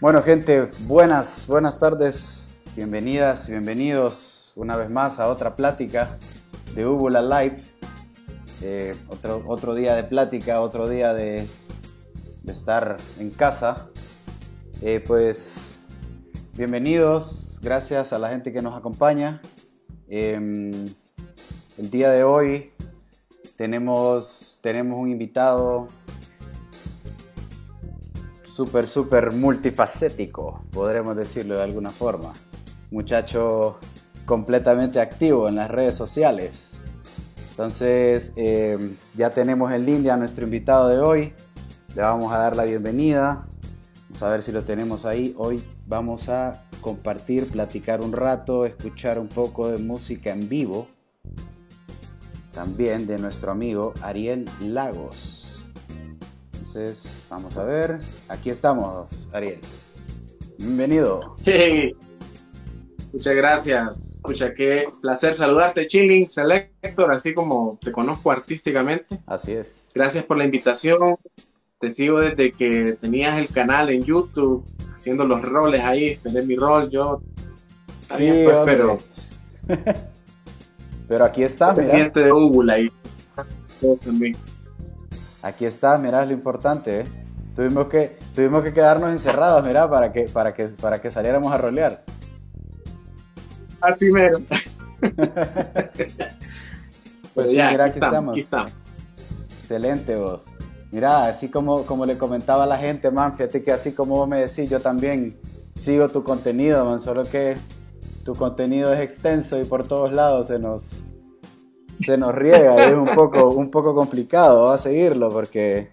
Bueno, gente, buenas, buenas tardes, bienvenidas y bienvenidos una vez más a otra plática de Ubula Live. Eh, otro, otro día de plática, otro día de, estar en casa. Eh, pues bienvenidos, gracias a la gente que nos acompaña. Em, el día de hoy tenemos, tenemos un invitado súper, súper multifacético, podremos decirlo de alguna forma. Muchacho completamente activo en las redes sociales. Entonces, em, ya tenemos en línea a nuestro invitado de hoy. Le vamos a dar la bienvenida. Vamos a ver si lo tenemos ahí. Hoy vamos a compartir, platicar un rato, escuchar un poco de música en vivo. También de nuestro amigo Ariel Lagos. Entonces, vamos a ver. Aquí estamos, Ariel. Bienvenido. Hey. Muchas gracias. Escucha, qué placer saludarte, Chilling Selector, así como te conozco artísticamente. Así es. Gracias por la invitación. Te sigo desde que tenías el canal en YouTube, haciendo los roles ahí. Tener mi rol, yo. Sí, pues, pero Pero aquí está, mira. de Google ahí. Yo también. Aquí está, mira, es lo importante, ¿eh? Tuvimos que, tuvimos que quedarnos encerrados, mira, para que, para que, para que saliéramos a rolear. Así mero. Pues Pero sí, ya, mira, aquí aquí estamos. Excelente vos. Mira, así como, como le comentaba a la gente, man, fíjate que así como vos me decís, yo también sigo tu contenido, man, solo que tu contenido es extenso y por todos lados se nos, se nos riega y es un poco, un poco complicado ¿va? seguirlo porque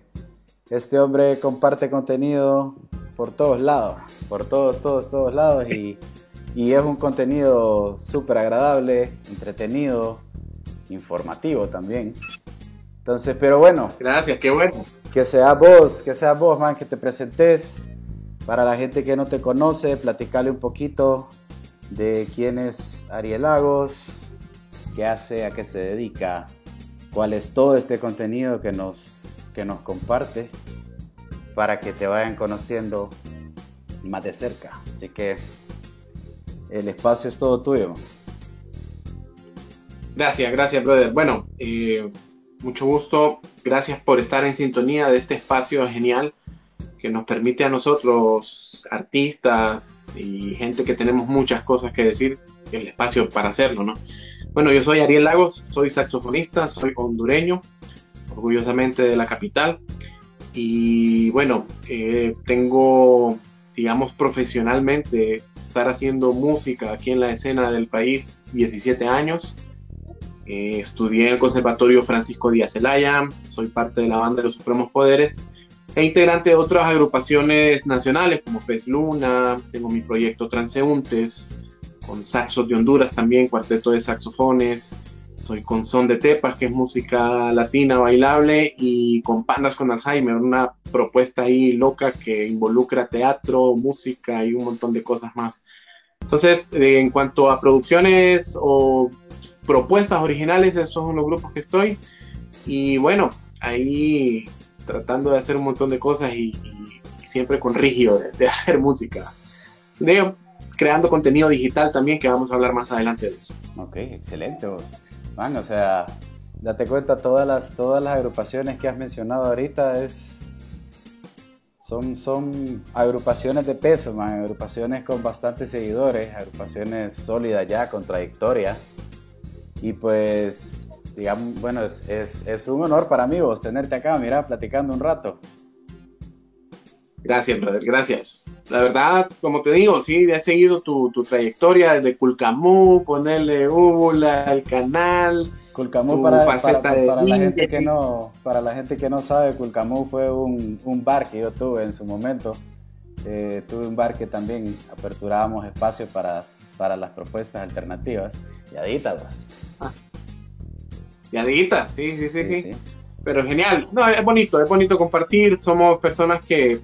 este hombre comparte contenido por todos lados, por todos, todos, todos lados y, y es un contenido súper agradable, entretenido, informativo también. Entonces, pero bueno, Gracias, qué bueno. que sea vos, que sea vos, man, que te presentes. Para la gente que no te conoce, platicarle un poquito de quién es Ariel Lagos, qué hace, a qué se dedica, cuál es todo este contenido que nos, que nos comparte, para que te vayan conociendo más de cerca. Así que el espacio es todo tuyo. Gracias, gracias, brother. Bueno, eh, mucho gusto. Gracias por estar en sintonía de este espacio genial que nos permite a nosotros, artistas y gente que tenemos muchas cosas que decir, el espacio para hacerlo, ¿no? Bueno, yo soy Ariel Lagos, soy saxofonista, soy hondureño, orgullosamente de la capital. Y bueno, eh, tengo, digamos, profesionalmente estar haciendo música aquí en la escena del país 17 años. Eh, estudié en el Conservatorio Francisco Díaz Zelaya, soy parte de la banda de los Supremos Poderes e integrante de otras agrupaciones nacionales como Pez Luna, tengo mi proyecto Transeúntes, con Saxos de Honduras también, cuarteto de saxofones, estoy con Son de Tepas, que es música latina bailable, y con Pandas con Alzheimer, una propuesta ahí loca que involucra teatro, música y un montón de cosas más. Entonces, eh, en cuanto a producciones o propuestas originales, esos son los grupos que estoy. Y bueno, ahí tratando de hacer un montón de cosas y, y- siempre con rigio de, de hacer música. De, creando contenido digital también, que vamos a hablar más adelante de eso. Ok, excelente vos. Man, o sea, date cuenta, todas las, todas las agrupaciones que has mencionado ahorita es, son, son agrupaciones de peso, man, agrupaciones con bastantes seguidores, agrupaciones sólidas ya, con trayectoria. Y pues, digamos, bueno, es, es, es un honor para mí vos tenerte acá, mira, platicando un rato. Gracias, brother, gracias. La verdad, como te digo, sí, he seguido tu, tu trayectoria desde Culcamú, ponerle Úbula, el canal. Culcamú para, para- de para la gente que no para la gente que no sabe Culcamú fue un, un bar que yo tuve en su momento Eh, tuve un bar que también aperturábamos espacio para, para las propuestas alternativas y adita pues. Y Adita, sí, sí, sí, sí. Pero genial. No, es bonito, es bonito compartir. Somos personas que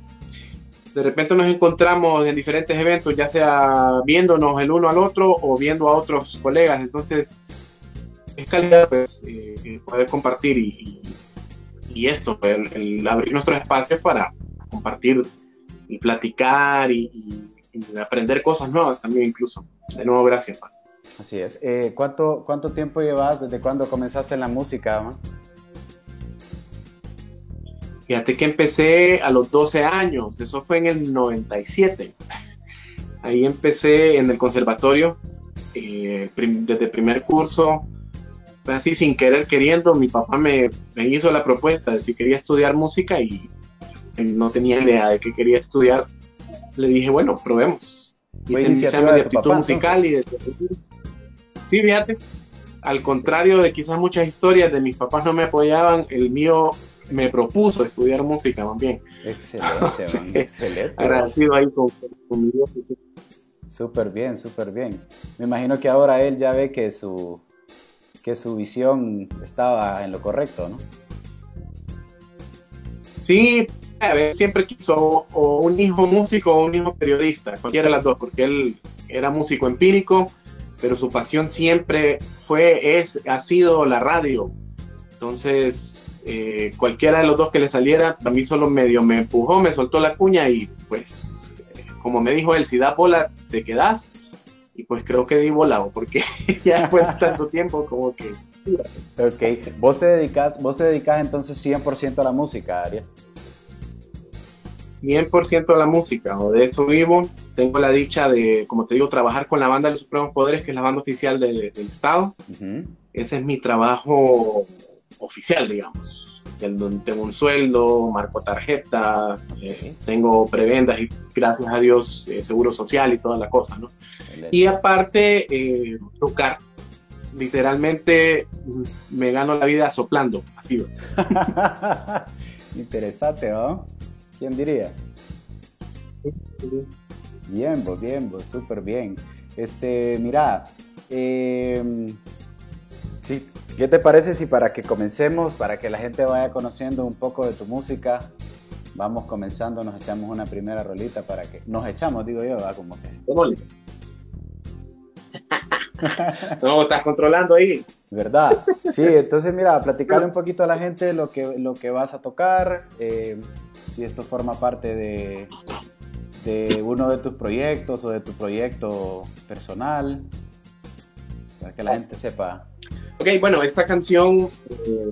de repente nos encontramos en diferentes eventos, ya sea viéndonos el uno al otro o viendo a otros colegas. Entonces, es calidad pues, eh, eh, poder compartir y, y- y esto, el, abrir nuestros espacios para compartir platicar y, aprender cosas nuevas también incluso. De nuevo, gracias. Así es. Eh, ¿cuánto, ¿Cuánto tiempo llevas? ¿Desde cuándo comenzaste en la música? Man? Fíjate que empecé a los 12 años, eso fue en el 97. Ahí empecé en el conservatorio, eh, desde el primer curso, así sin querer queriendo, mi papá me, hizo la propuesta de si quería estudiar música y no tenía idea de qué quería estudiar. Le dije, bueno, probemos. Hice mi examen de aptitud musical y de... Sí, fíjate, al contrario de quizás muchas historias de mis papás no me apoyaban, el mío me propuso estudiar música también. Excelente, excelente. Agradecido ahí con, mi Dios. Súper bien, súper bien. Me imagino que ahora él ya ve que su, que su visión estaba en lo correcto, ¿no? Sí, a ver, siempre quiso o un hijo músico o un hijo periodista, cualquiera de las dos, porque él era músico empírico, pero su pasión siempre fue, es, ha sido la radio. Entonces, eh, cualquiera de los dos que le saliera, a mí solo medio me empujó, me soltó la cuña y pues, como me dijo él, si da bola, te quedas. Y pues creo que di volado, porque ya después de tanto tiempo, como que... Ok, vos te dedicas, vos te dedicas entonces 100% a la música, Ariel. 100% a la música, o de eso vivo. Tengo la dicha de, como te digo, trabajar con la banda de los Supremos Poderes, que es la banda oficial del Estado. Ese es mi trabajo oficial, digamos. Tengo un sueldo, marco tarjeta, eh, tengo prebendas y gracias a Dios eh, seguro social y toda la cosa, ¿no? Y aparte, eh, tocar. Literalmente mm, me gano la vida soplando, así. Interesante, ¿no? ¿Quién diría? Bien, vos, bien, vos, súper bien. Este, mira, eh, sí, ¿Qué te parece si para que comencemos, para que la gente vaya conociendo un poco de tu música, vamos comenzando, nos echamos una primera rolita para que... Nos echamos, digo yo, ¿verdad? Como que... no, estás controlando ahí. ¿Verdad? Sí, entonces mira, platicarle un poquito a la gente lo que, lo que vas a tocar, eh, si esto forma parte de, de uno de tus proyectos o de tu proyecto personal, para que la gente sepa Ok, bueno, esta canción, eh,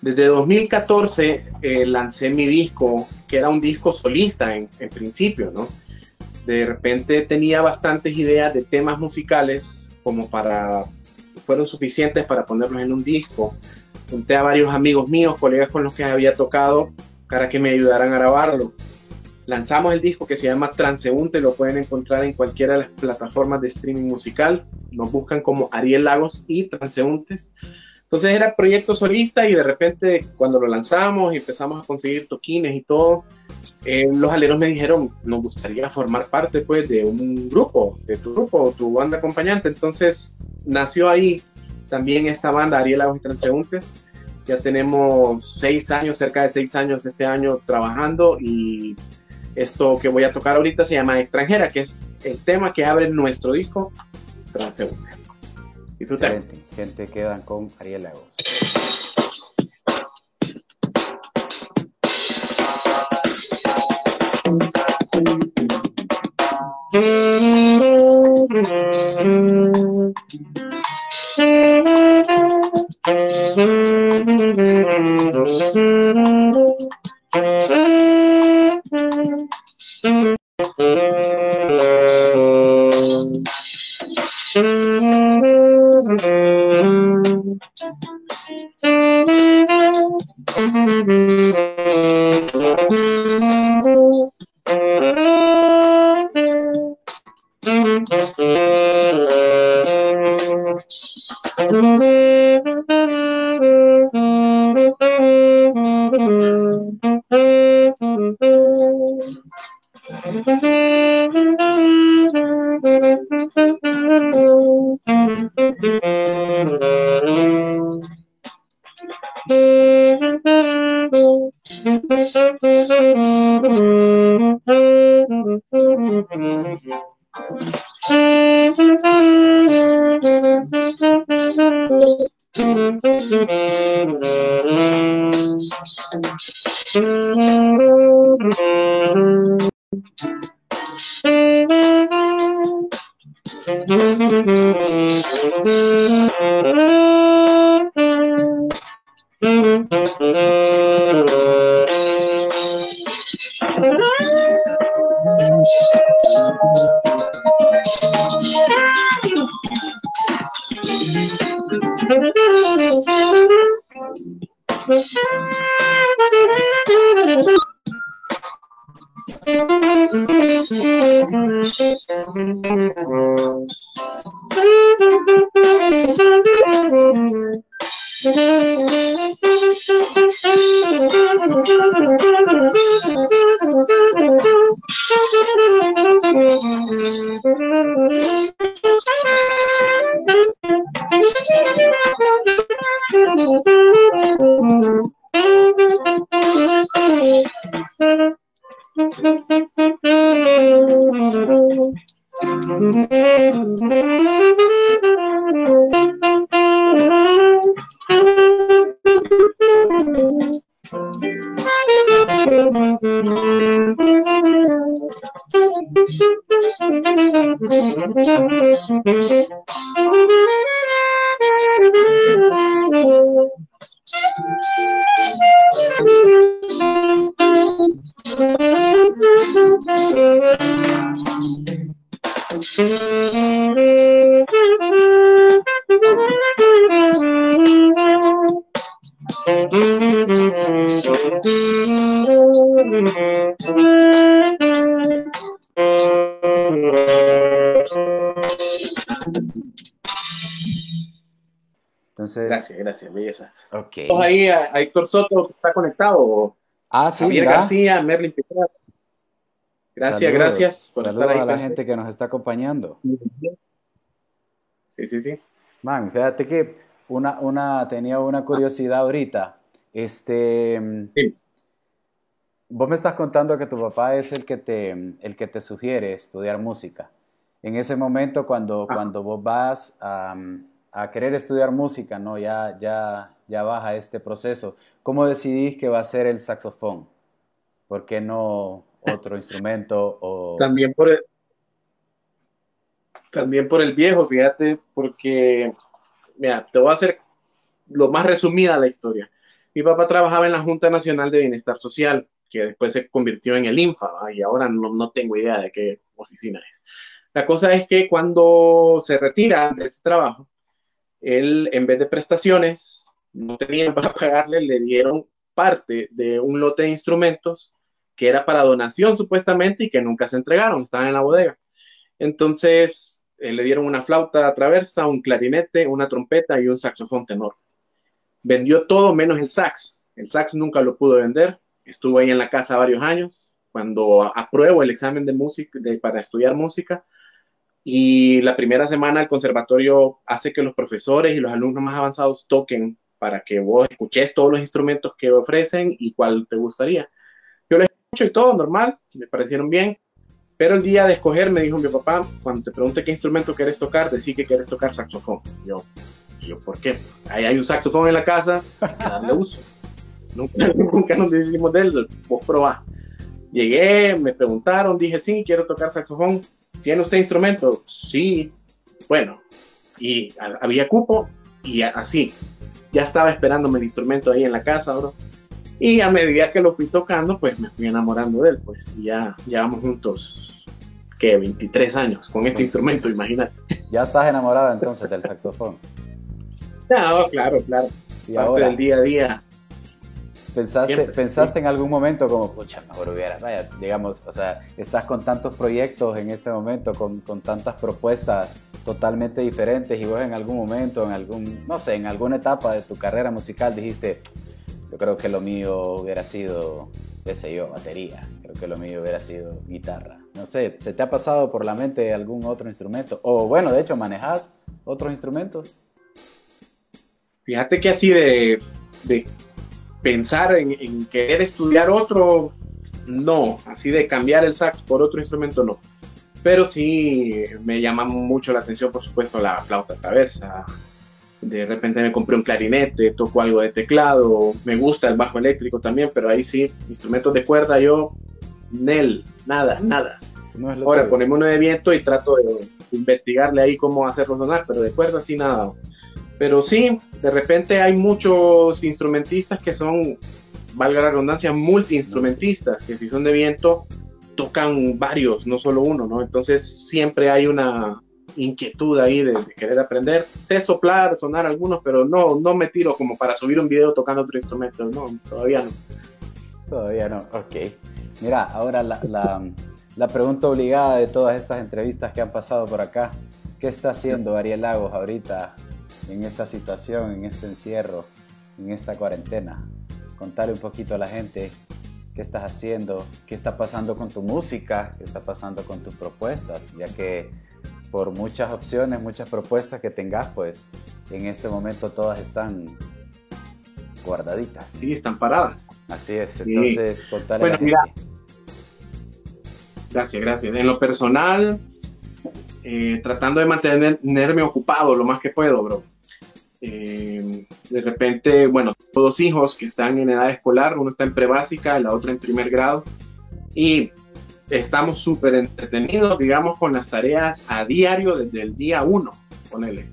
desde 2014 eh, lancé mi disco, que era un disco solista en, principio, ¿no? De repente tenía bastantes ideas de temas musicales como para, fueron suficientes para ponerlos en un disco. Junté a varios amigos míos, colegas con los que había tocado, para que me ayudaran a grabarlo lanzamos el disco que se llama Transeúnte, lo pueden encontrar en cualquiera de las plataformas de streaming musical, nos buscan como Ariel Lagos y Transeúntes. Entonces era proyecto solista y de repente cuando lo lanzamos y empezamos a conseguir toquines y todo, eh, los aleros me dijeron, nos gustaría formar parte pues de un grupo, de tu grupo, tu banda acompañante. Entonces nació ahí también esta banda Ariel Lagos y Transeúntes. Ya tenemos seis años, cerca de seis años este año trabajando y esto que voy a tocar ahorita se llama Extranjera, que es el tema que abre nuestro disco Transeúnte. Disfruten. Gente, quedan con Ariel Lagos. Música gracias, gracias, belleza. Ok. ahí a, Héctor Soto que está conectado. Ah, sí, Javier García, Merlin Picar. Gracias, gracias por estar ahí. a la gente que nos está acompañando. Sí, sí, sí. Man, fíjate que una, una, tenía una curiosidad ahorita. Este, vos me estás contando que tu papá es el que te, el que te sugiere estudiar música. En ese momento, cuando, ah. cuando vos vas a, a querer estudiar música, ¿no? Ya, ya, ya baja este proceso. ¿Cómo decidís que va a ser el saxofón? ¿Por qué no otro instrumento? O... También por el, también por el viejo, fíjate, porque, mira, te voy a hacer lo más resumida la historia. Mi papá trabajaba en la Junta Nacional de Bienestar Social, que después se convirtió en el INFA, y ahora no, no tengo idea de qué oficina es. La cosa es que cuando se retira de este trabajo, él en vez de prestaciones, no tenían para pagarle, le dieron parte de un lote de instrumentos que era para donación supuestamente y que nunca se entregaron, estaban en la bodega. Entonces eh, le dieron una flauta traversa, un clarinete, una trompeta y un saxofón tenor. Vendió todo menos el sax. El sax nunca lo pudo vender. Estuvo ahí en la casa varios años. Cuando apruebo el examen de música, para estudiar música, y la primera semana el conservatorio hace que los profesores y los alumnos más avanzados toquen para que vos escuches todos los instrumentos que ofrecen y cuál te gustaría. Yo les escucho y todo, normal, me parecieron bien, pero el día de escoger me dijo mi papá, cuando te pregunte qué instrumento quieres tocar, decí que quieres tocar saxofón. Yo, yo, ¿por qué? Ahí hay un saxofón en la casa, darle uso. Nunca, nunca nos decimos de él, vos probá. Llegué, me preguntaron, dije, sí, quiero tocar saxofón ¿Tiene usted instrumento? Sí. Bueno, y había cupo y así. Ya estaba esperándome el instrumento ahí en la casa, bro. Y a medida que lo fui tocando, pues me fui enamorando de él. Pues ya llevamos juntos, que 23 años con este instrumento, imagínate. Ya estás enamorado entonces del saxofón. No, claro, claro. Y Parte ahora, del día a día ¿Pensaste, ¿pensaste en algún momento como, pucha, mejor hubiera, vaya, digamos, o sea, estás con tantos proyectos en este momento, con, con, tantas propuestas totalmente diferentes y vos en algún momento, en algún, no sé, en alguna etapa de tu carrera musical dijiste, yo creo que lo mío hubiera sido, qué sé yo, batería, creo que lo mío hubiera sido guitarra. No sé, ¿se te ha pasado por la mente algún otro instrumento? O bueno, de hecho, ¿manejas otros instrumentos? Fíjate que así de, de pensar en, querer estudiar otro, no, así de cambiar el sax por otro instrumento, no. Pero sí me llama mucho la atención, por supuesto, la flauta traversa. De repente me compré un clarinete, toco algo de teclado, me gusta el bajo eléctrico también, pero ahí sí, instrumentos de cuerda, yo, Nel, nada, nada. Ahora ponemos uno de viento y trato de investigarle ahí cómo hacerlo sonar, pero de cuerda sí nada. Pero sí, de repente hay muchos instrumentistas que son, valga la redundancia, multiinstrumentistas, que si son de viento, tocan varios, no solo uno, ¿no? Entonces siempre hay una inquietud ahí de, querer aprender. Sé soplar, sonar algunos, pero no, no me tiro como para subir un video tocando otro instrumento, no, todavía no. Todavía no, ok. Mira, ahora la, la, la pregunta obligada de todas estas entrevistas que han pasado por acá. ¿Qué está haciendo Ariel Lagos ahorita en esta situación, en este encierro, en esta cuarentena? Contarle un poquito a la gente qué estás haciendo, qué está pasando con tu música, qué está pasando con tus propuestas, ya que por muchas opciones, muchas propuestas que tengas, pues en este momento todas están guardaditas. Sí, están paradas. Así es, entonces contarle bueno, a la mira, Gracias, gracias. En lo personal, eh, tratando de mantenerme ocupado lo más que puedo, bro. Eh, de repente, bueno, dos hijos que están en edad escolar, uno está en prebásica, la otra en primer grado, y estamos súper entretenidos, digamos, con las tareas a diario desde el día uno, ponele.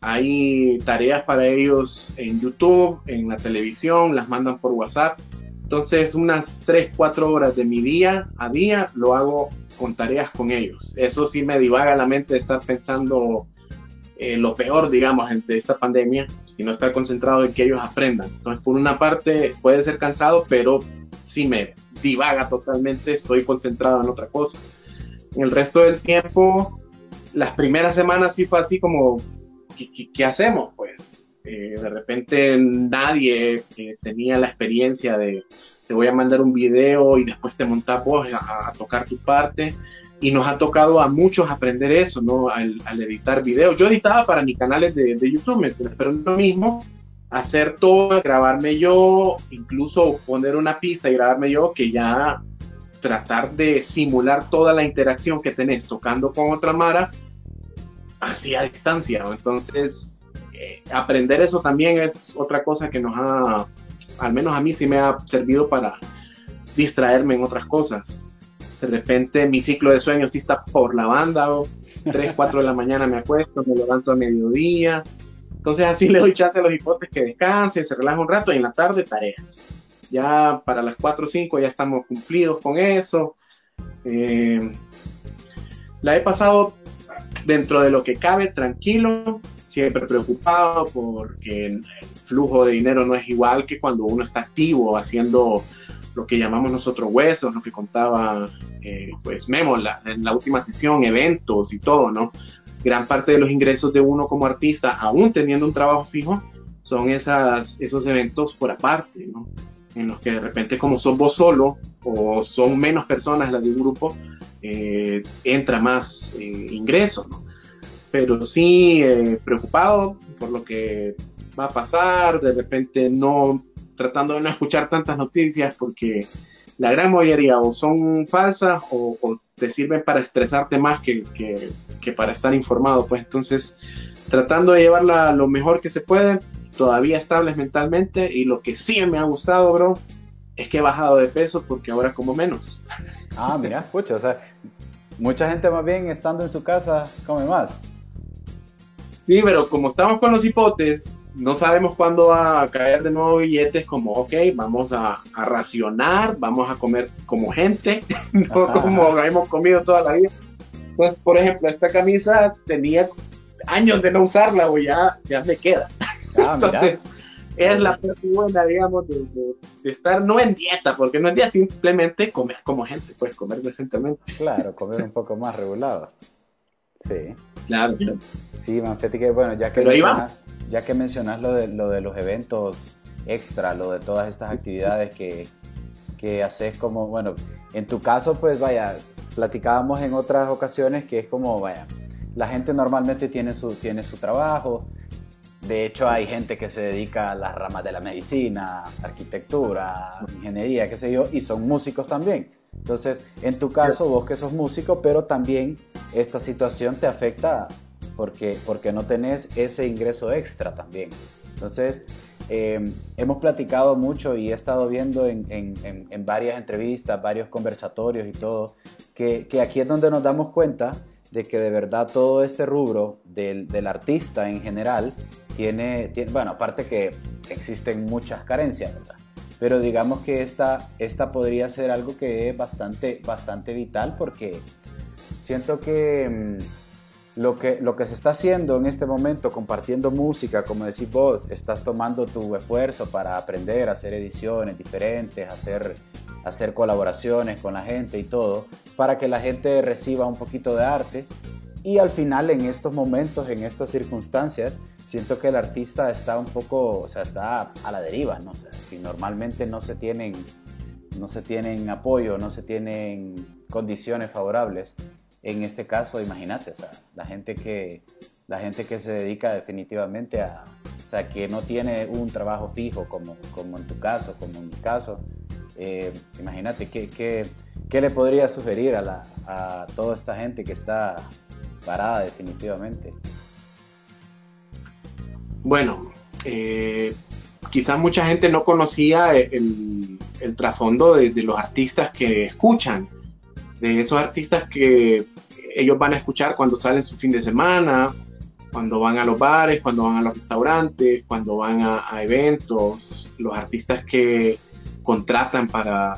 Hay tareas para ellos en YouTube, en la televisión, las mandan por WhatsApp. Entonces, unas 3, 4 horas de mi día a día lo hago con tareas con ellos. Eso sí me divaga la mente de estar pensando eh, lo peor, digamos, de esta pandemia, sino estar concentrado en que ellos aprendan. Entonces, por una parte puede ser cansado, pero sí me divaga totalmente, estoy concentrado en otra cosa. En el resto del tiempo, las primeras semanas sí fue así como, ¿qué, hacemos? Pues eh, de repente nadie eh, tenía la experiencia de, te voy a mandar un video y después te montas vos a tocar tu parte y nos ha tocado a muchos aprender eso, ¿no? Al, editar videos. Yo editaba para mis canales de, de YouTube, pero lo mismo hacer todo, grabarme yo, incluso poner una pista y grabarme yo, que ya tratar de simular toda la interacción que tenés tocando con otra Mara, así a distancia. Entonces, eh, aprender eso también es otra cosa que nos ha, al menos a mí sí me ha servido para distraerme en otras cosas de repente mi ciclo de sueño sí está por la banda, o 3, 4 de la mañana me acuesto, me levanto a mediodía. Entonces así le doy chance a los hipotes que descansen, se relajen un rato y en la tarde tareas. Ya para las 4 o 5 ya estamos cumplidos con eso. Eh, la he pasado dentro de lo que cabe tranquilo, siempre preocupado porque el flujo de dinero no es igual que cuando uno está activo haciendo lo que llamamos nosotros huesos, lo que contaba eh, pues Memo en la última sesión, eventos y todo, ¿no? Gran parte de los ingresos de uno como artista, aún teniendo un trabajo fijo, son esas, esos eventos por aparte, ¿no? En los que de repente como sos vos solo o son menos personas las de un grupo, eh, entra más eh, ingresos, ¿no? Pero sí preocupado por lo que va a pasar, de repente no tratando de no escuchar tantas noticias porque la gran mayoría o son falsas o, te sirven para estresarte más que, que, para estar informado. Pues entonces, tratando de llevarla lo mejor que se puede, todavía estables mentalmente y lo que sí me ha gustado, bro, es que he bajado de peso porque ahora como menos. Ah, mira, escucha, o sea, mucha gente más bien estando en su casa come más. Sí, pero como estamos con los hipotes, no sabemos cuándo va a caer de nuevo billetes como, ok, vamos a, racionar, vamos a comer como gente, no como hemos comido toda la vida. Entonces, por ejemplo, esta camisa tenía años de no usarla, o ya, ya me queda. Ah, Entonces, es la parte buena, digamos, de, estar no en dieta, porque no es dieta, simplemente comer como gente, pues comer decentemente. Claro, comer un poco más regulado. Sí. Claro, Sí, que bueno, ya que mencionas, ya que mencionas lo de, lo de los eventos extra, lo de todas estas actividades que, que haces como, bueno, en tu caso, pues vaya, platicábamos en otras ocasiones que es como, vaya, la gente normalmente tiene su, tiene su trabajo, de hecho hay gente que se dedica a las ramas de la medicina, arquitectura, ingeniería, qué sé yo, y son músicos también. Entonces, en tu caso, vos que sos músico, pero también esta situación te afecta porque, porque no tenés ese ingreso extra también. Entonces, em, hemos platicado mucho y he estado viendo en, en, varias entrevistas, varios conversatorios y todo, que, que, aquí es donde nos damos cuenta de que de verdad todo este rubro del, del artista en general tiene, tiene, bueno, aparte que existen muchas carencias, ¿verdad? Pero digamos que esta, esta podría ser algo que es bastante, bastante vital porque siento que mm, lo, que lo que se está haciendo en este momento, compartiendo música, como decís vos, estás tomando tu esfuerzo para aprender hacer ediciones diferentes, hacer, hacer colaboraciones con la gente y todo, para que la gente reciba un poquito de arte. Y al final, en estos momentos, en estas circunstancias, siento que el artista está un poco, o sea, está a la deriva, ¿no? si normalmente no se tienen, no se tienen apoyo, no se tienen condiciones favorables, en este caso, imagínate, o sea, la gente que, la gente que se dedica definitivamente a, o sea, que no tiene un trabajo fijo como, como en tu caso, como en mi caso, eh, imagínate, ¿qué, ¿qué, qué, le podría sugerir a, la, a toda esta gente que está parada definitivamente? Bueno, eh, quizás mucha gente no conocía el, trasfondo de, los artistas que escuchan, de esos artistas que ellos van a escuchar cuando salen su fin de semana, cuando van a los bares, cuando van a los restaurantes, cuando van a, eventos, los artistas que contratan para,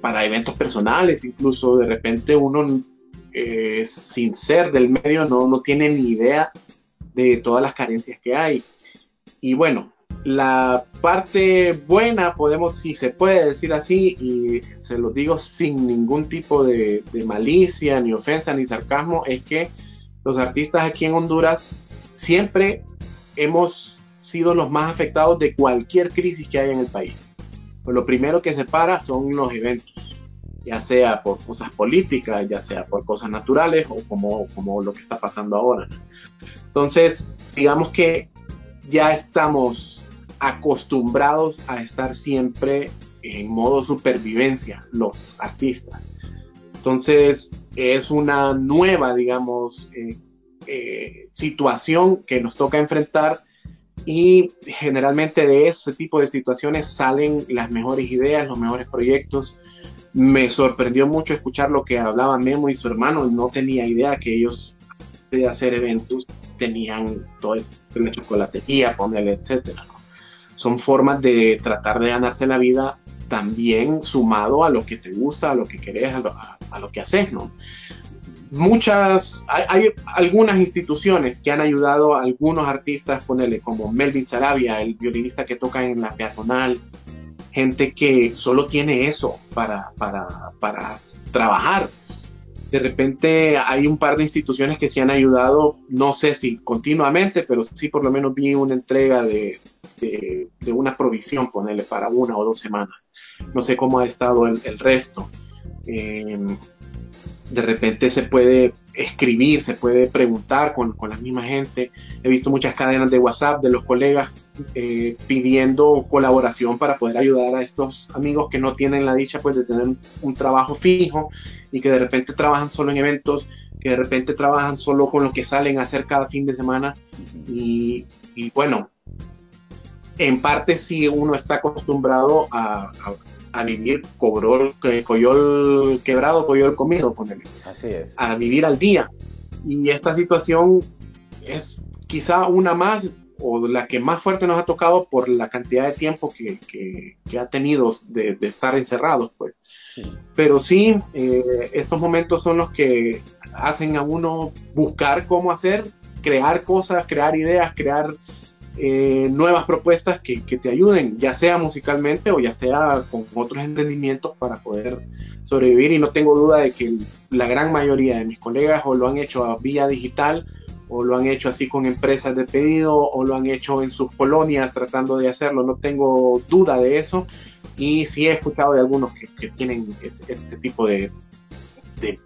para, eventos personales, incluso de repente uno eh, sin ser del medio no, no tiene ni idea de todas las carencias que hay. Y bueno, la parte buena, podemos, si se puede decir así, y se lo digo sin ningún tipo de, malicia, ni ofensa, ni sarcasmo, es que los artistas aquí en Honduras siempre hemos sido los más afectados de cualquier crisis que haya en el país. Pues lo primero que se para son los eventos, ya sea por cosas políticas, ya sea por cosas naturales o como, como lo que está pasando ahora. Entonces, digamos que ya estamos acostumbrados a estar siempre en modo supervivencia, los artistas. Entonces, es una nueva, digamos, eh, eh, situación que nos toca enfrentar y generalmente de este tipo de situaciones salen las mejores ideas, los mejores proyectos. Me sorprendió mucho escuchar lo que hablaba Memo y su hermano, no tenía idea que ellos de hacer eventos tenían todo esto la chocolatería, ponerle, etcétera. Son formas de tratar de ganarse la vida también sumado a lo que te gusta, a lo que querés, a lo, que haces, ¿no? Muchas, hay, algunas instituciones que han ayudado a algunos artistas, ponerle como Melvin Sarabia, el violinista que toca en la peatonal, gente que solo tiene eso para, para, para trabajar, de repente hay un par de instituciones que se han ayudado, no sé si continuamente, pero sí por lo menos vi una entrega de, de, una provisión, ponerle para una o dos semanas. No sé cómo ha estado el, resto. Eh, de repente se puede escribir, se puede preguntar con, con, la misma gente. He visto muchas cadenas de WhatsApp de los colegas eh, pidiendo colaboración para poder ayudar a estos amigos que no tienen la dicha pues, de tener un trabajo fijo y que de repente trabajan solo en eventos, que de repente trabajan solo con lo que salen a hacer cada fin de semana. Y, y bueno, en parte sí uno está acostumbrado a, a vivir cobró, coyol quebrado, coyol comido, ponele. Así es. A vivir al día. Y esta situación es quizá una más o la que más fuerte nos ha tocado por la cantidad de tiempo que, que, ha tenido de, de, estar encerrados, pues. Pero sí, eh, estos momentos son los que hacen a uno buscar cómo hacer, crear cosas, crear ideas, crear eh, nuevas propuestas que, te ayuden, ya sea musicalmente o ya sea con otros entendimientos para poder sobrevivir. Y no tengo duda de que la gran mayoría de mis colegas o lo han hecho a vía digital o lo han hecho así con empresas de pedido o lo han hecho en sus colonias tratando de hacerlo. No tengo duda de eso. Y sí he escuchado de algunos que, tienen este tipo de,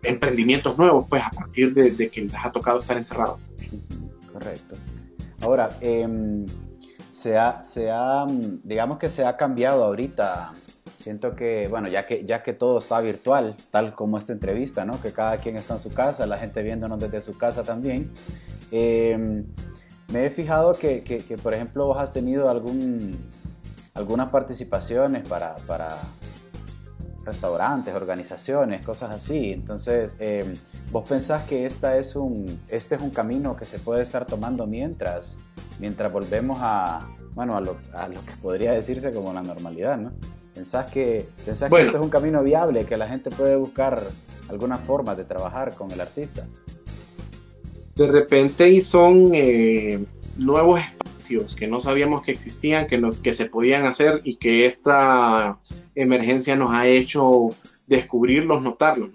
emprendimientos nuevos, pues a partir de que les ha tocado estar encerrados. Correcto. Ahora, em, se, ha, se ha, digamos que se ha cambiado ahorita. Siento que, bueno, ya que, ya que todo está virtual, tal como esta entrevista, ¿no? Que cada quien está en su casa, la gente viéndonos desde su casa también. Em, me he fijado que, que, por ejemplo, vos has tenido algún, algunas participaciones para, para, restaurantes, organizaciones, cosas así. Entonces, em, ¿vos pensás que esta es un, este es un camino que se puede estar tomando mientras, mientras volvemos a, bueno, a lo, a lo que podría decirse como la normalidad, ¿no? ¿Pensás que, pensás que esto es un camino viable, que la gente puede buscar alguna forma de trabajar con el artista? De repente y son eh, nuevos espacios que no sabíamos que existían, que, nos, que se podían hacer y que esta emergencia nos ha hecho descubrirlos, notarlos.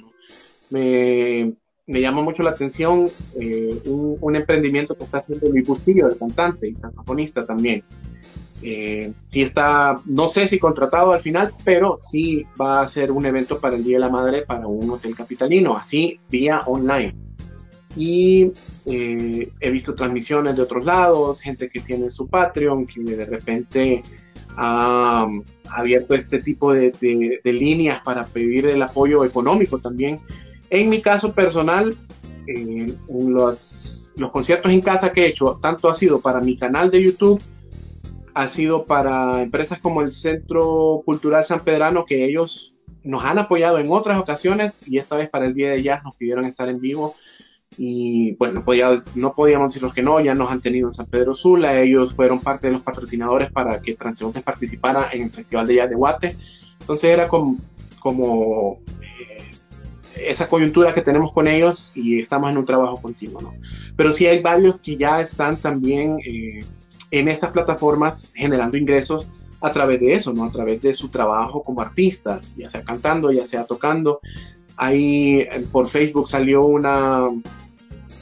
Me, me, llama mucho la atención eh, un, emprendimiento que está haciendo Luis Bustillo, el cantante y saxofonista también. Eh, sí está, no sé si contratado al final, pero sí va a ser un evento para el Día de la Madre para un hotel capitalino, así vía online. Y eh, he visto transmisiones de otros lados, gente que tiene su Patreon, que de repente ha, abierto este tipo de, líneas para pedir el apoyo económico también. En mi caso personal, eh, los, los conciertos en casa que he hecho, tanto ha sido para mi canal de YouTube, ha sido para empresas como el Centro Cultural San Pedrano, que ellos nos han apoyado en otras ocasiones y esta vez para el Día de Jazz nos pidieron estar en vivo. Y bueno, no, podía, no podíamos decirles que no, ya nos han tenido en San Pedro Sula, ellos fueron parte de los patrocinadores para que Transeúntes participara en el Festival de Jazz de Guate. Entonces era como, como esa coyuntura que tenemos con ellos y estamos en un trabajo continuo, ¿no? Pero sí hay varios que ya están también... Eh, en estas plataformas generando ingresos a través de eso, ¿no? A través de su trabajo como artistas, ya sea cantando, ya sea tocando. Ahí por Facebook salió una,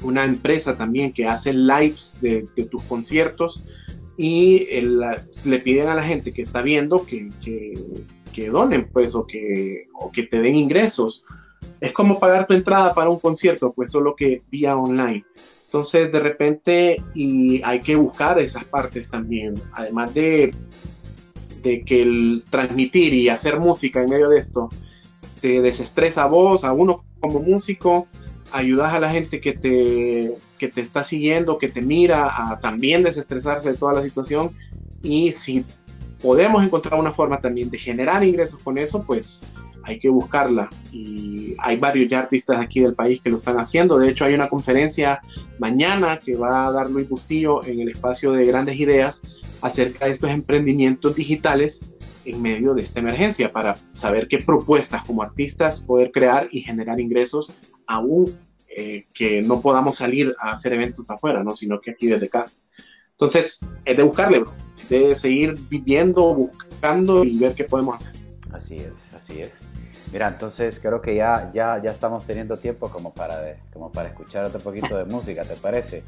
una empresa también que hace lives de, tus conciertos y le piden a la gente que está viendo que, que, donen, pues, o que, o que te den ingresos. Es como pagar tu entrada para un concierto, pues solo que vía online. Entonces, de repente, y hay que buscar esas partes también, además de, de que el transmitir y hacer música en medio de esto te desestresa a vos, a uno como músico, ayudas a la gente que te, que te está siguiendo, que te mira, a también desestresarse de toda la situación. Y si podemos encontrar una forma también de generar ingresos con eso, pues hay que buscarla y hay varios artistas aquí del país que lo están haciendo. De hecho, hay una conferencia mañana que va a dar Luis Bustillo en el espacio de grandes ideas acerca de estos emprendimientos digitales en medio de esta emergencia para saber qué propuestas como artistas poder crear y generar ingresos aún eh, que no podamos salir a hacer eventos afuera, ¿no? sino que aquí desde casa. Entonces, es de buscarle, bro. de seguir viviendo, buscando y ver qué podemos hacer. Así es, así es. Mira, entonces creo que ya, ya, ya estamos teniendo tiempo como para, como para escuchar otro poquito de música, ¿te parece?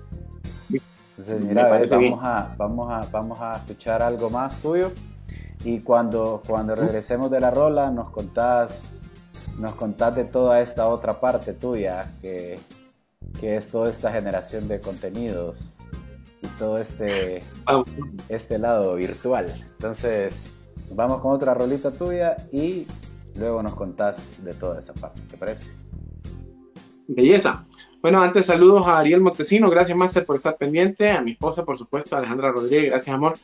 Entonces, mira, vamos, a, vamos, a, vamos a escuchar algo más tuyo y cuando, cuando regresemos de la rola nos contás, nos contás de toda esta otra parte tuya que, que es toda esta generación de contenidos y todo este, este lado virtual. Entonces, vamos con otra rolita tuya y Luego nos contás de toda esa parte, ¿te parece? Belleza. Bueno, antes saludos a Ariel Montesino, gracias Master por estar pendiente, a mi esposa por supuesto, Alejandra Rodríguez, gracias amor,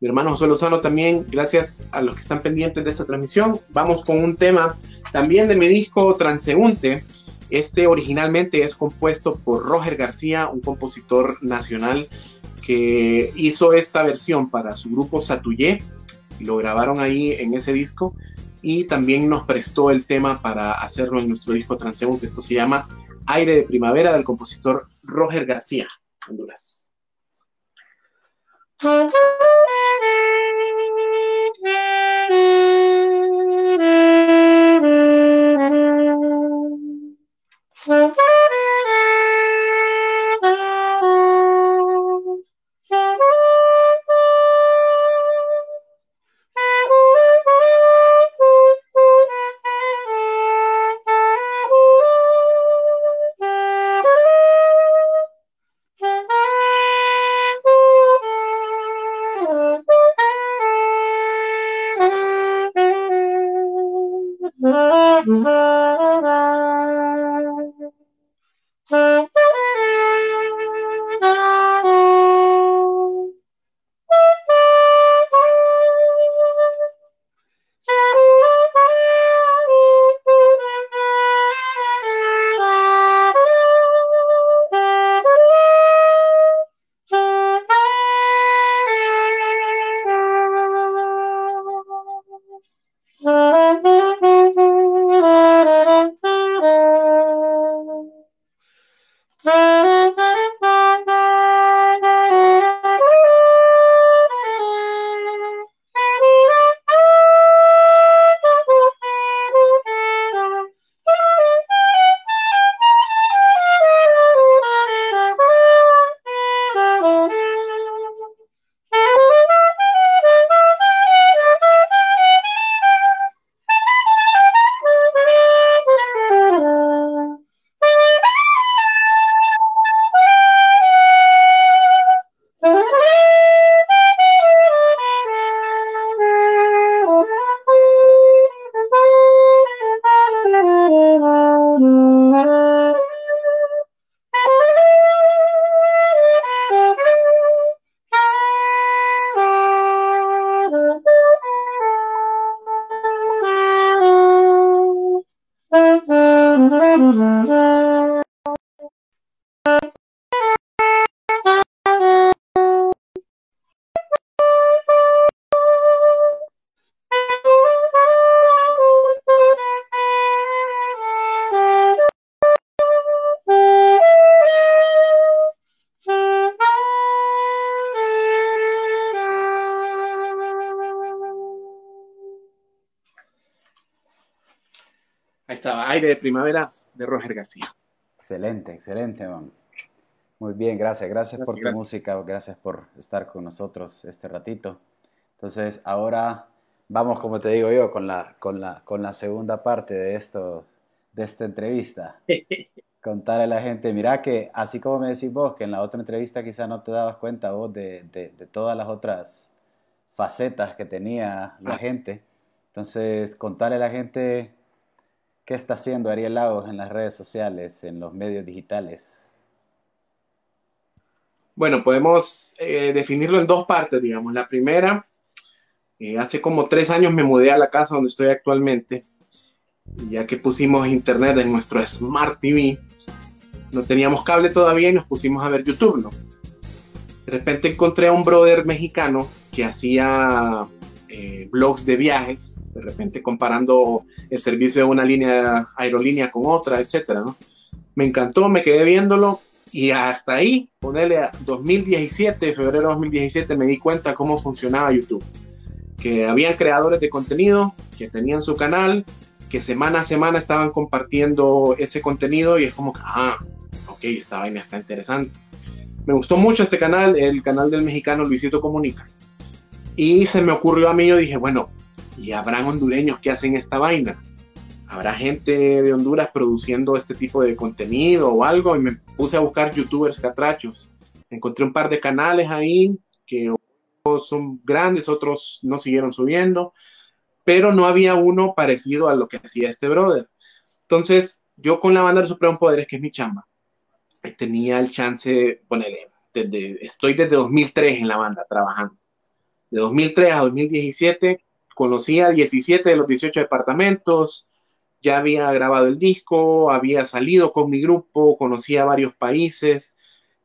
mi hermano José Lozano también, gracias a los que están pendientes de esta transmisión. Vamos con un tema también de mi disco Transeúnte. Este originalmente es compuesto por Roger García, un compositor nacional que hizo esta versión para su grupo Satuyé, lo grabaron ahí en ese disco y también nos prestó el tema para hacerlo en nuestro disco transeúnte. Esto se llama Aire de Primavera del compositor Roger García, Honduras. Aire de Primavera de Roger García. Excelente, excelente, man. Muy bien, gracias, gracias, por tu música, gracias por estar con nosotros este ratito. Entonces, ahora vamos, como te digo yo, con la, con la, con la segunda parte de esto, de esta entrevista. Contarle a la gente, mira que así como me decís vos, que en la otra entrevista quizá no te dabas cuenta vos de, de, de todas las otras facetas que tenía la gente. Entonces, contarle a la gente ¿Qué está haciendo Ariel Lagos en las redes sociales, en los medios digitales? Bueno, podemos eh, definirlo en dos partes, digamos. La primera, eh, hace como tres años me mudé a la casa donde estoy actualmente, ya que pusimos internet en nuestro Smart TV, no teníamos cable todavía y nos pusimos a ver YouTube, ¿no? De repente encontré a un brother mexicano que hacía eh, blogs de viajes, de repente comparando el servicio de una línea aerolínea con otra, etcétera. Me encantó, me quedé viéndolo y hasta ahí, ponerle a 2017, febrero de 2017, me di cuenta cómo funcionaba YouTube. Que habían creadores de contenido, que tenían su canal, que semana a semana estaban compartiendo ese contenido y es como que, ah, ok, esta vaina está interesante. Me gustó mucho este canal, el canal del mexicano Luisito Comunica. Y se me ocurrió a mí, yo dije, bueno, ¿y habrán hondureños que hacen esta vaina? ¿Habrá gente de Honduras produciendo este tipo de contenido o algo? Y me puse a buscar youtubers catrachos. Encontré un par de canales ahí que son grandes, otros no siguieron subiendo, pero no había uno parecido a lo que hacía este brother. Entonces, yo con la banda de Supremo Poderes, que es mi chamba, tenía el chance, ponerle, desde, estoy desde 2003 en la banda trabajando de 2003 a 2017 conocía 17 de los 18 departamentos, ya había grabado el disco, había salido con mi grupo, conocía varios países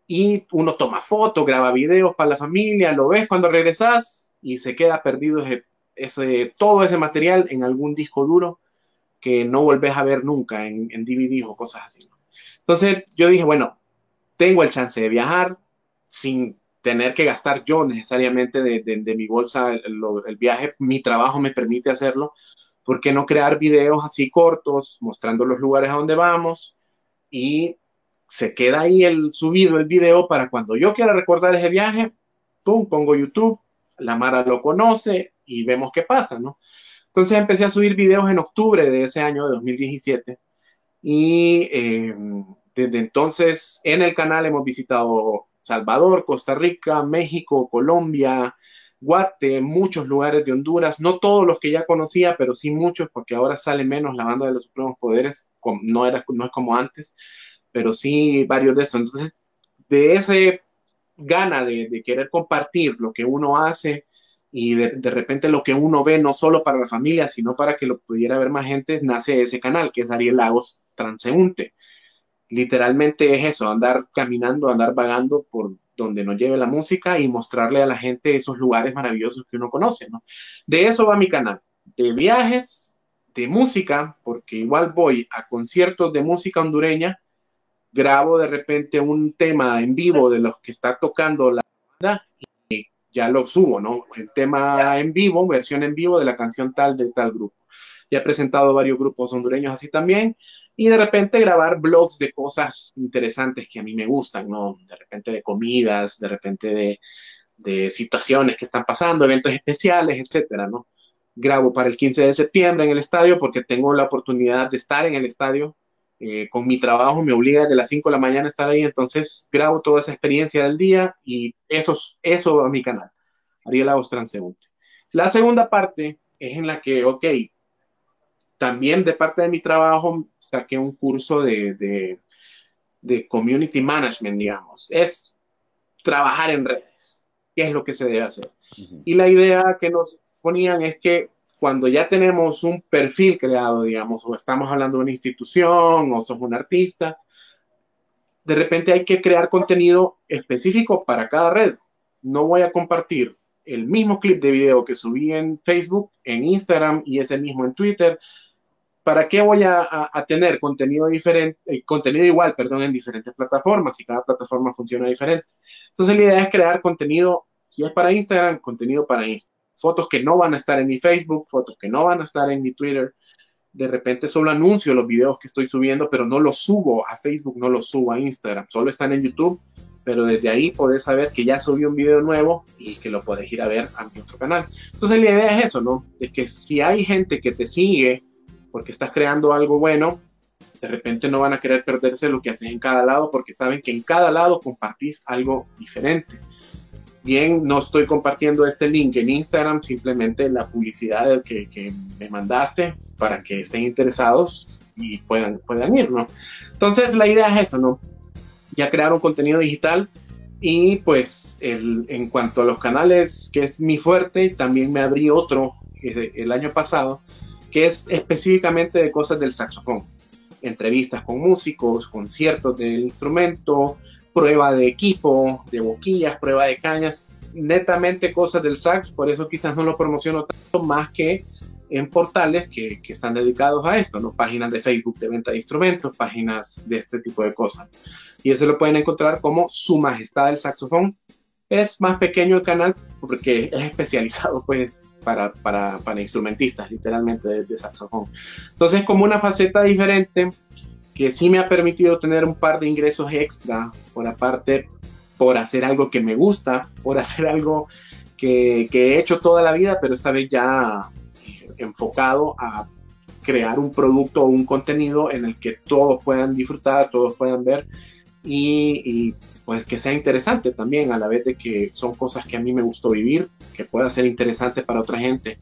y uno toma fotos, graba videos para la familia, lo ves cuando regresas y se queda perdido ese, todo ese material en algún disco duro que no volvés a ver nunca en, en DVD o cosas así. Entonces yo dije, bueno, tengo el chance de viajar sin tener que gastar yo necesariamente de, mi bolsa el, viaje, mi trabajo me permite hacerlo, ¿por qué no crear videos así cortos mostrando los lugares a donde vamos y se queda ahí el subido el video para cuando yo quiera recordar ese viaje, pum, pongo YouTube, la Mara lo conoce y vemos qué pasa, ¿no? Entonces empecé a subir videos en octubre de ese año de 2017 y eh, desde entonces en el canal hemos visitado Salvador, Costa Rica, México, Colombia, Guate, muchos lugares de Honduras, no todos los que ya conocía, pero sí muchos, porque ahora sale menos la banda de los Supremos Poderes, no, era, no es como antes, pero sí varios de estos. Entonces, de ese gana de, querer compartir lo que uno hace y de, repente lo que uno ve, no solo para la familia, sino para que lo pudiera ver más gente, nace ese canal, que es Ariel Lagos Transeúnte literalmente es eso, andar caminando, andar vagando por donde nos lleve la música y mostrarle a la gente esos lugares maravillosos que uno conoce, ¿no? De eso va mi canal, de viajes, de música, porque igual voy a conciertos de música hondureña, grabo de repente un tema en vivo de los que está tocando la banda y ya lo subo, ¿no? El tema en vivo, versión en vivo de la canción tal de tal grupo. Ya he presentado varios grupos hondureños así también y de repente grabar blogs de cosas interesantes que a mí me gustan, ¿no? De repente de comidas, de repente de, de situaciones que están pasando, eventos especiales, etcétera, ¿no? Grabo para el 15 de septiembre en el estadio porque tengo la oportunidad de estar en el estadio. Eh, con mi trabajo me obliga de las 5 de la mañana a estar ahí, entonces grabo toda esa experiencia del día y eso, eso a mi canal, Ariel Lagos Transeúnte. La segunda parte es en la que, ok, también de parte de mi trabajo saqué un curso de, de, community management, digamos. Es trabajar en redes. ¿Qué es lo que se debe hacer? Y la idea que nos ponían es que cuando ya tenemos un perfil creado, digamos, o estamos hablando de una institución o sos un artista, de repente hay que crear contenido específico para cada red. No voy a compartir el mismo clip de video que subí en Facebook, en Instagram y ese mismo en Twitter. ¿Para qué voy a, tener contenido diferente, eh, contenido igual, perdón, en diferentes plataformas y cada plataforma funciona diferente? Entonces la idea es crear contenido, si es para Instagram, contenido para Instagram fotos que no van a estar en mi Facebook, fotos que no van a estar en mi Twitter. De repente solo anuncio los videos que estoy subiendo, pero no los subo a Facebook, no los subo a Instagram. Solo están en YouTube, pero desde ahí podés saber que ya subí un video nuevo y que lo podés ir a ver a mi otro canal. Entonces la idea es eso, ¿no? De que si hay gente que te sigue porque estás creando algo bueno, de repente no van a querer perderse lo que haces en cada lado porque saben que en cada lado compartís algo diferente bien no estoy compartiendo este link en Instagram, simplemente la publicidad que, que me mandaste para que estén interesados y puedan, puedan ir, ¿no? Entonces la idea es eso, ¿no? Ya crear un contenido digital y pues en cuanto a los canales, que es mi fuerte, también me abrí otro el, el año pasado, que es específicamente de cosas del saxofón. Entrevistas con músicos, conciertos del instrumento, prueba de equipo, de boquillas, prueba de cañas, netamente cosas del sax, por eso quizás no lo promociono tanto más que en portales que, que, están dedicados a esto, ¿no? Páginas de Facebook de venta de instrumentos, páginas de este tipo de cosas. Y eso lo pueden encontrar como Su Majestad del Saxofón. Es más pequeño el canal porque es especializado pues para, para, para instrumentistas, literalmente de, de saxofón. Entonces como una faceta diferente que sí me ha permitido tener un par de ingresos extra por aparte, por hacer algo que me gusta, por hacer algo que, que he hecho toda la vida, pero esta vez ya enfocado a crear un producto o un contenido en el que todos puedan disfrutar, todos puedan ver y, y, pues que sea interesante también a la vez de que son cosas que a mí me gustó vivir, que pueda ser interesante para otra gente.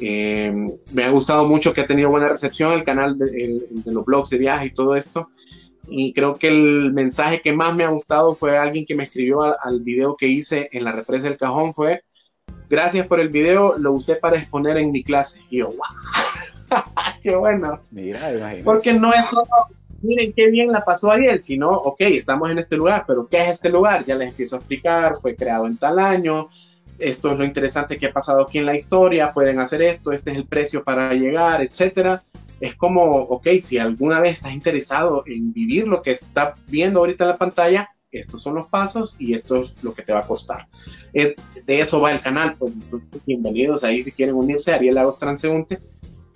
Eh, me ha gustado mucho que ha tenido buena recepción el canal de, los blogs de viaje y todo esto. Y creo que el mensaje que más me ha gustado fue alguien que me escribió al, video que hice en la represa del cajón fue, gracias por el video, lo usé para exponer en mi clase. Y yo, wow, qué bueno. Mira, Porque no es solo, miren qué bien la pasó Ariel, sino, ok, estamos en este lugar, pero ¿qué es este lugar? Ya les empiezo a explicar, fue creado en tal año, esto es lo interesante que ha pasado aquí en la historia, pueden hacer esto, este es el precio para llegar, etcétera. Es como, ok, si alguna vez estás interesado en vivir lo que está viendo ahorita en la pantalla, estos son los pasos y esto es lo que te va a costar. Eh, de eso va el canal, pues entonces bienvenidos ahí si quieren unirse, Ariel Lagos Transeúnte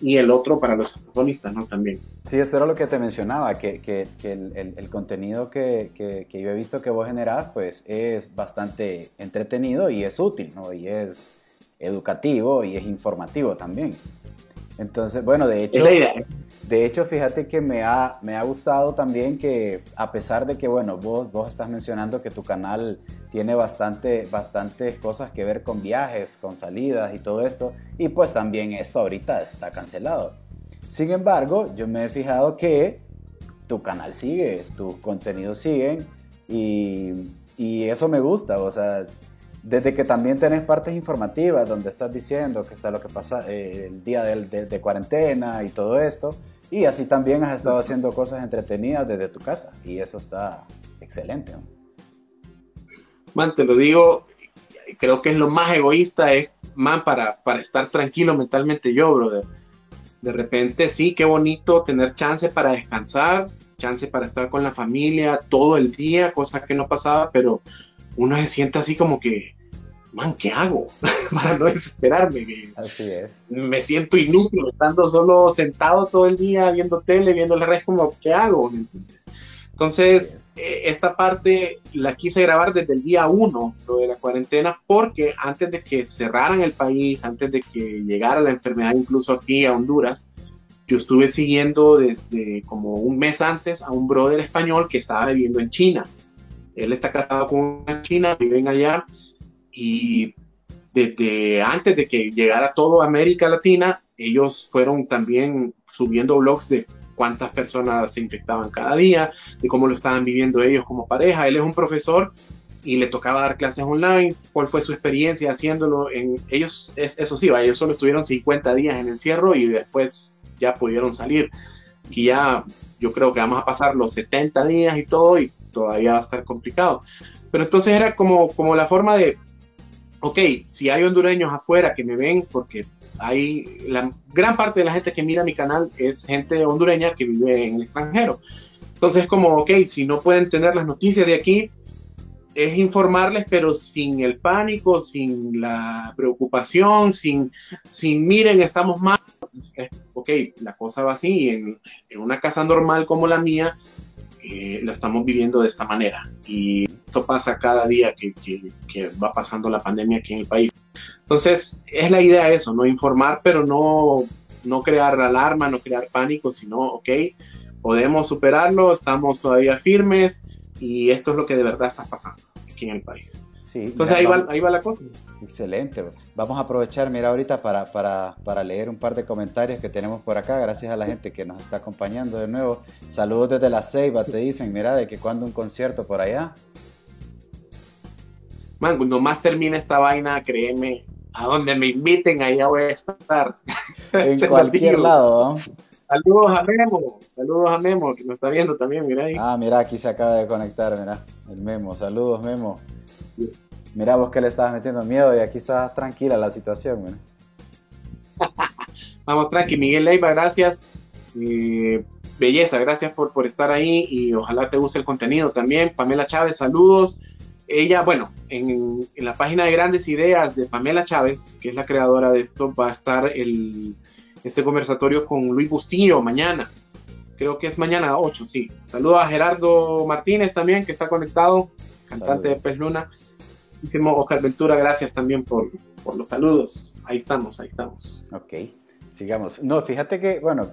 y el otro para los saxofonistas, ¿no? También. Sí, eso era lo que te mencionaba, que, que, que el, el, contenido que, que, yo he visto que vos generás, pues es bastante entretenido y es útil, ¿no? Y es educativo y es informativo también. Entonces, bueno, de hecho, de hecho, fíjate que me ha, me ha gustado también que a pesar de que, bueno, vos, vos estás mencionando que tu canal tiene bastante, bastantes cosas que ver con viajes, con salidas y todo esto, y pues también esto ahorita está cancelado. Sin embargo, yo me he fijado que tu canal sigue, tus contenidos siguen y, y eso me gusta, o sea, desde que también tenés partes informativas donde estás diciendo que está lo que pasa eh, el día de, de, cuarentena y todo esto. Y así también has estado haciendo cosas entretenidas desde tu casa. Y eso está excelente. Man, te lo digo, creo que es lo más egoísta, es, man, para, para estar tranquilo mentalmente yo, brother. De repente, sí, qué bonito tener chance para descansar, chance para estar con la familia todo el día, cosa que no pasaba, pero uno se siente así como que, man, ¿qué hago? Para no desesperarme. Así es. Me siento inútil estando solo sentado todo el día viendo tele, viendo la red, como, ¿qué hago? Entonces, eh, esta parte la quise grabar desde el día uno, lo de la cuarentena, porque antes de que cerraran el país, antes de que llegara la enfermedad incluso aquí a Honduras, yo estuve siguiendo desde como un mes antes a un brother español que estaba viviendo en China. Él está casado con una china, viven allá y desde antes de que llegara todo América Latina, ellos fueron también subiendo blogs de cuántas personas se infectaban cada día, de cómo lo estaban viviendo ellos como pareja. Él es un profesor y le tocaba dar clases online. ¿Cuál fue su experiencia haciéndolo? En, ellos, eso sí, ellos solo estuvieron 50 días en encierro y después ya pudieron salir. Y ya yo creo que vamos a pasar los 70 días y todo y todavía va a estar complicado. Pero entonces era como, como la forma de, ok, si hay hondureños afuera que me ven, porque hay la gran parte de la gente que mira mi canal es gente hondureña que vive en el extranjero. Entonces, como, ok, si no pueden tener las noticias de aquí, es informarles, pero sin el pánico, sin la preocupación, sin, sin miren, estamos mal. Ok, la cosa va así. En, en una casa normal como la mía, eh, la estamos viviendo de esta manera. Y esto pasa cada día que, que, que, va pasando la pandemia aquí en el país. Entonces, es la idea eso, ¿no? Informar, pero no, no crear alarma, no crear pánico, sino, ok, podemos superarlo, estamos todavía firmes y esto es lo que de verdad está pasando aquí en el país. Sí, Entonces ahí va, ahí va, la cosa. Excelente. Vamos a aprovechar, mira, ahorita para, para, para, leer un par de comentarios que tenemos por acá, gracias a la gente que nos está acompañando de nuevo. Saludos desde la Ceiba, te dicen, mira, de que cuando un concierto por allá. Man, cuando más termine esta vaina, créeme, a donde me inviten, allá voy a estar. En cualquier lado, ¿no? Saludos a Memo, saludos a Memo, que nos está viendo también, mira ahí. Ah, mira, aquí se acaba de conectar, mira, el Memo. Saludos, Memo. Mira vos que le estabas metiendo miedo y aquí está tranquila la situación, mira. Vamos tranqui, Miguel Leiva, gracias. belleza, gracias por, por estar ahí y ojalá te guste el contenido también. Pamela Chávez, saludos. Ella, bueno, en, en, la página de Grandes Ideas de Pamela Chávez, que es la creadora de esto, va a estar el, este conversatorio con Luis Bustillo mañana. Creo que es mañana 8, sí. Saludo a Gerardo Martínez también, que está conectado, cantante de Pez Luna. Oscar Ventura, gracias también por, por los saludos. Ahí estamos, ahí estamos. Ok, sigamos. No, fíjate que, bueno,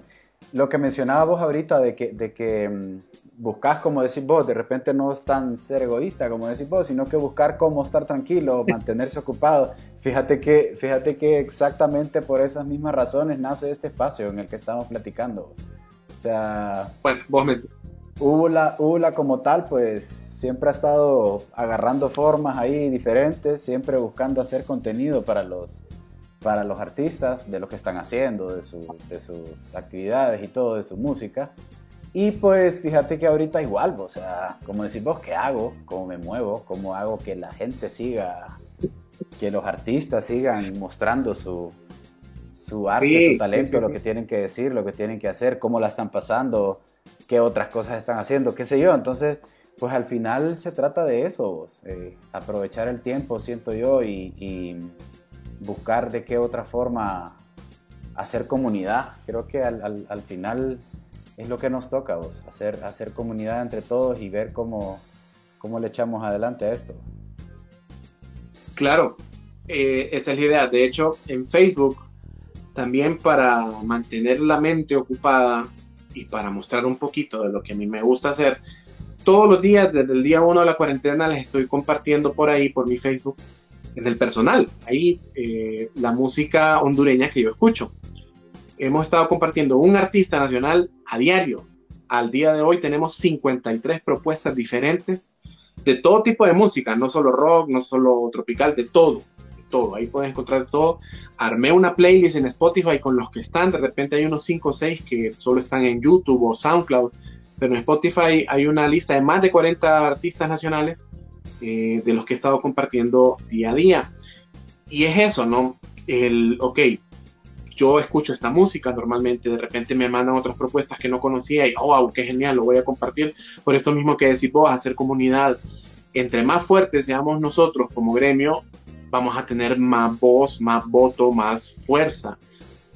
lo que mencionaba vos ahorita de que, de que mm, buscas, como decís vos, de repente no es tan ser egoísta como decís vos, sino que buscar cómo estar tranquilo, mantenerse ocupado. Fíjate que, fíjate que exactamente por esas mismas razones nace este espacio en el que estamos platicando. O sea, bueno, vos me... ULA, ULA como tal, pues siempre ha estado agarrando formas ahí diferentes, siempre buscando hacer contenido para los, para los artistas, de lo que están haciendo, de, su, de sus actividades y todo, de su música. Y pues fíjate que ahorita igual, o sea, como decís vos, ¿qué hago? ¿Cómo me muevo? ¿Cómo hago que la gente siga, que los artistas sigan mostrando su, su arte, su talento, lo que tienen que decir, lo que tienen que hacer, cómo la están pasando, qué otras cosas están haciendo, qué sé yo. Entonces, pues al final se trata de eso, eh, aprovechar el tiempo, siento yo, y, y, buscar de qué otra forma hacer comunidad. Creo que al, al, al final es lo que nos toca, vos, hacer, hacer comunidad entre todos y ver cómo, cómo le echamos adelante a esto. Claro, eh, esa es la idea. De hecho, en Facebook, también para mantener la mente ocupada y para mostrar un poquito de lo que a mí me gusta hacer, todos los días, desde el día 1 de la cuarentena, les estoy compartiendo por ahí, por mi Facebook, en el personal, ahí eh, la música hondureña que yo escucho. Hemos estado compartiendo un artista nacional a diario. Al día de hoy tenemos 53 propuestas diferentes de todo tipo de música, no solo rock, no solo tropical, de todo, todo. Ahí puedes encontrar todo. Armé una playlist en Spotify con los que están, de repente hay unos 5 o 6 que solo están en YouTube o SoundCloud, pero en Spotify hay una lista de más de 40 artistas nacionales eh, de los que he estado compartiendo día a día. Y es eso, ¿no? El, ok, yo escucho esta música normalmente, de repente me mandan otras propuestas que no conocía y, oh, wow, qué genial, lo voy a compartir. Por esto mismo que decís vos, hacer comunidad. Entre más fuertes seamos nosotros como gremio, vamos a tener más voz, más voto, más fuerza.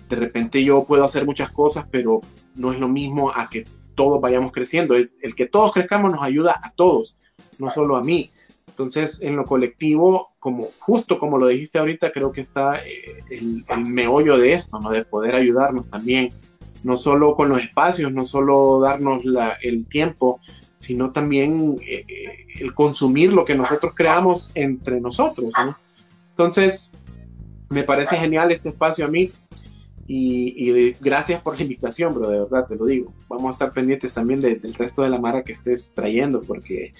De repente yo puedo hacer muchas cosas, pero no es lo mismo a que todos vayamos creciendo. El, el que todos crezcamos nos ayuda a todos, no solo a mí. Entonces, en lo colectivo, como justo como lo dijiste ahorita, creo que está eh, el, meollo de esto, ¿no? De poder ayudarnos también, no solo con los espacios, no solo darnos el tiempo, sino también eh, eh, el consumir lo que nosotros creamos entre nosotros, ¿no? Entonces, me parece genial este espacio a mí y, gracias por la invitación, pero de verdad te lo digo. Vamos a estar pendientes también del resto de la mara que estés trayendo porque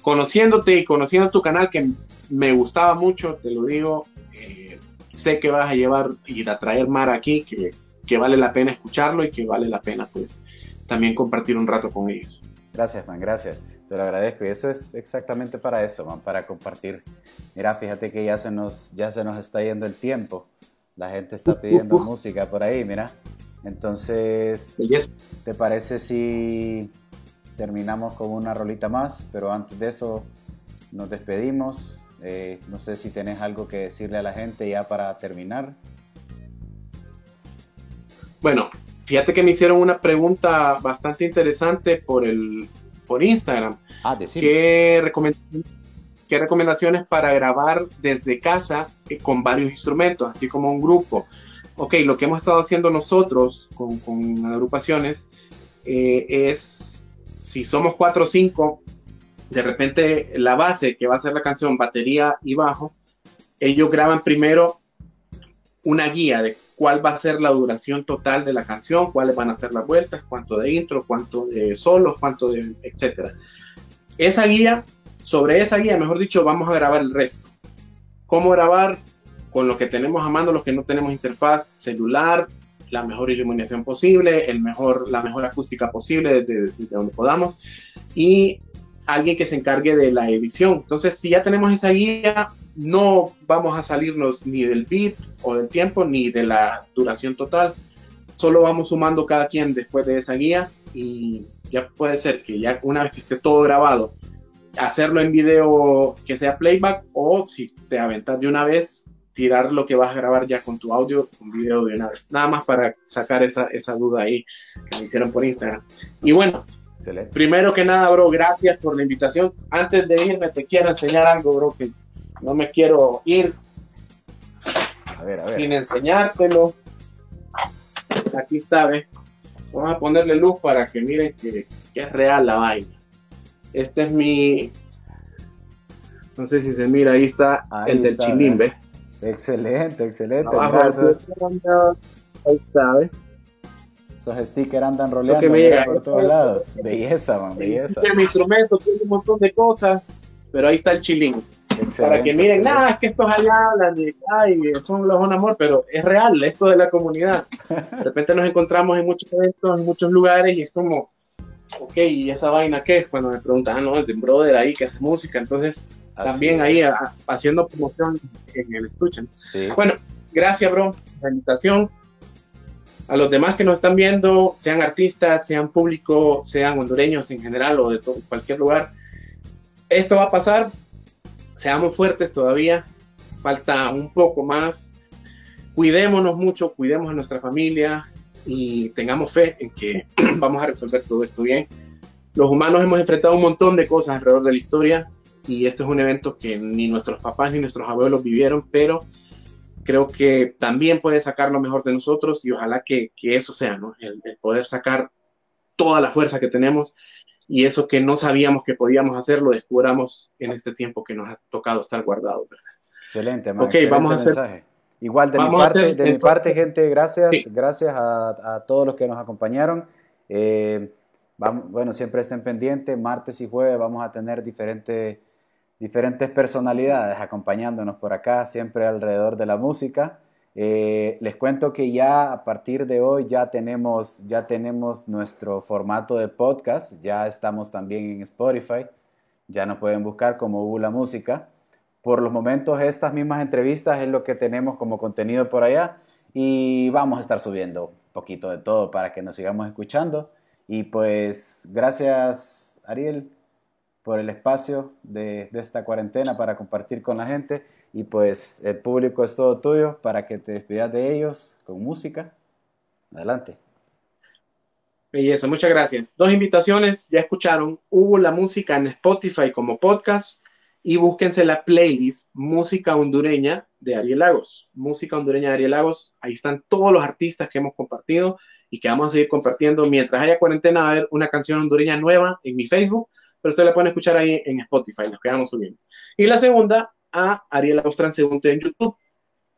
conociéndote y conociendo tu canal, que me gustaba mucho, te lo digo, eh, sé que vas a llevar y a traer Mar aquí, que, que vale la pena escucharlo y que vale la pena, pues, también compartir un rato con ellos. Gracias, man, gracias. Te lo agradezco. Y eso es exactamente para eso, man, para compartir. Mira, fíjate que ya se nos, ya se nos está yendo el tiempo. La gente está pidiendo música por ahí, mira. Entonces, ¿te parece si terminamos con una rolita más? Pero antes de eso, nos despedimos. Eh, no sé si tenés algo que decirle a la gente ya para terminar. Bueno, fíjate que me hicieron una pregunta bastante interesante por, el, por Instagram. Ah, ¿Qué, ¿Qué recomendaciones para grabar desde casa eh, con varios instrumentos, así como un grupo? Ok, lo que hemos estado haciendo nosotros con, con agrupaciones eh, es, si somos cuatro o cinco, de repente la base que va a ser la canción, batería y bajo, ellos graban primero una guía de cuál va a ser la duración total de la canción, cuáles van a ser las vueltas, cuánto de intro, cuánto de solos, cuánto de etcétera. Esa guía, sobre esa guía, mejor dicho, vamos a grabar el resto. ¿Cómo grabar? Con lo que tenemos a mano, los que no tenemos interfaz celular, la mejor iluminación posible, el mejor, la mejor acústica posible desde, desde donde podamos y alguien que se encargue de la edición. Entonces, si ya tenemos esa guía, no vamos a salirnos ni del beat o del tiempo ni de la duración total. Solo vamos sumando cada quien después de esa guía y ya puede ser que ya una vez que esté todo grabado, hacerlo en video que sea playback o si te aventas de una vez, tirar lo que vas a grabar ya con tu audio, con video de una vez. Nada más para sacar esa, esa duda ahí que me hicieron por Instagram. Y bueno, Primero que nada, bro, gracias por la invitación. Antes de irme, te quiero enseñar algo, bro, que no me quiero ir sin enseñártelo. Aquí está, ve. Vamos a ponerle luz para que miren que, es real la vaina. Este es mi. No sé si se mira, ahí está el del chilín, ve. Excelente, excelente. Ahí está, ve. Esos stickers andan roleando por todos lados. Belleza, man, belleza. Mi instrumento tiene un montón de cosas, pero ahí está el chilín. para que miren, nada, es que estos allá hablan de, ay, son los un amor, pero es real, esto de la comunidad. De repente nos encontramos en muchos eventos, en muchos lugares, y es como, ok, ¿y esa vaina qué es? Cuando me preguntan, ah, no, es de un brother ahí que hace música, entonces también ahí haciendo promoción en el estuche. Bueno, gracias, bro, la invitación a los demás que nos están viendo, sean artistas, sean público, sean hondureños en general o de cualquier lugar, esto va a pasar. Seamos fuertes todavía, falta un poco más. Cuidémonos mucho, cuidemos a nuestra familia y tengamos fe en que vamos a resolver todo esto bien. Los humanos hemos enfrentado un montón de cosas alrededor de la historia y esto es un evento que ni nuestros papás ni nuestros abuelos vivieron, pero creo que también puede sacar lo mejor de nosotros y ojalá que, que eso sea, ¿no? El, poder sacar toda la fuerza que tenemos y eso que no sabíamos que podíamos hacer, lo descubramos en este tiempo que nos ha tocado estar guardados, ¿verdad? Excelente, man, Ok, vamos a hacer... Igual de, mi parte, de mi parte, gente, gracias, gracias a, a, todos los que nos acompañaron. Eh, vamos, bueno, siempre estén pendientes, martes y jueves vamos a tener diferentes diferentes personalidades acompañándonos por acá, siempre alrededor de la música. Eh, les cuento que ya a partir de hoy ya tenemos, ya tenemos nuestro formato de podcast, ya estamos también en Spotify, ya nos pueden buscar como Hugo la Música. Por los momentos estas mismas entrevistas es lo que tenemos como contenido por allá y vamos a estar subiendo un poquito de todo para que nos sigamos escuchando. Y pues gracias Ariel, por el espacio de, esta cuarentena para compartir con la gente. Y pues el público es todo tuyo para que te despidas de ellos con música. Adelante. Belleza, muchas gracias. Dos invitaciones, ya escucharon. Hubo la música en Spotify como podcast y búsquense la playlist Música Hondureña de Ariel Lagos. Música Hondureña de Ariel Lagos. Ahí están todos los artistas que hemos compartido y que vamos a seguir compartiendo. Mientras haya cuarentena, va a haber una canción hondureña nueva en mi Facebook pero ustedes la pueden escuchar ahí en Spotify, nos quedamos subiendo. Y la segunda, a Ariel Austransegunte en YouTube.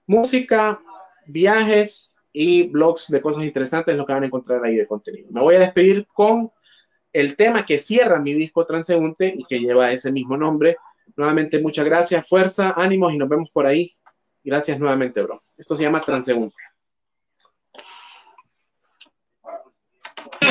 Música, viajes y blogs de cosas interesantes, lo que van a encontrar ahí de contenido. Me voy a despedir con el tema que cierra mi disco Transeúnte y que lleva ese mismo nombre. Nuevamente, muchas gracias, fuerza, ánimos y nos vemos por ahí. Gracias nuevamente, bro. Esto se llama Transeúnte.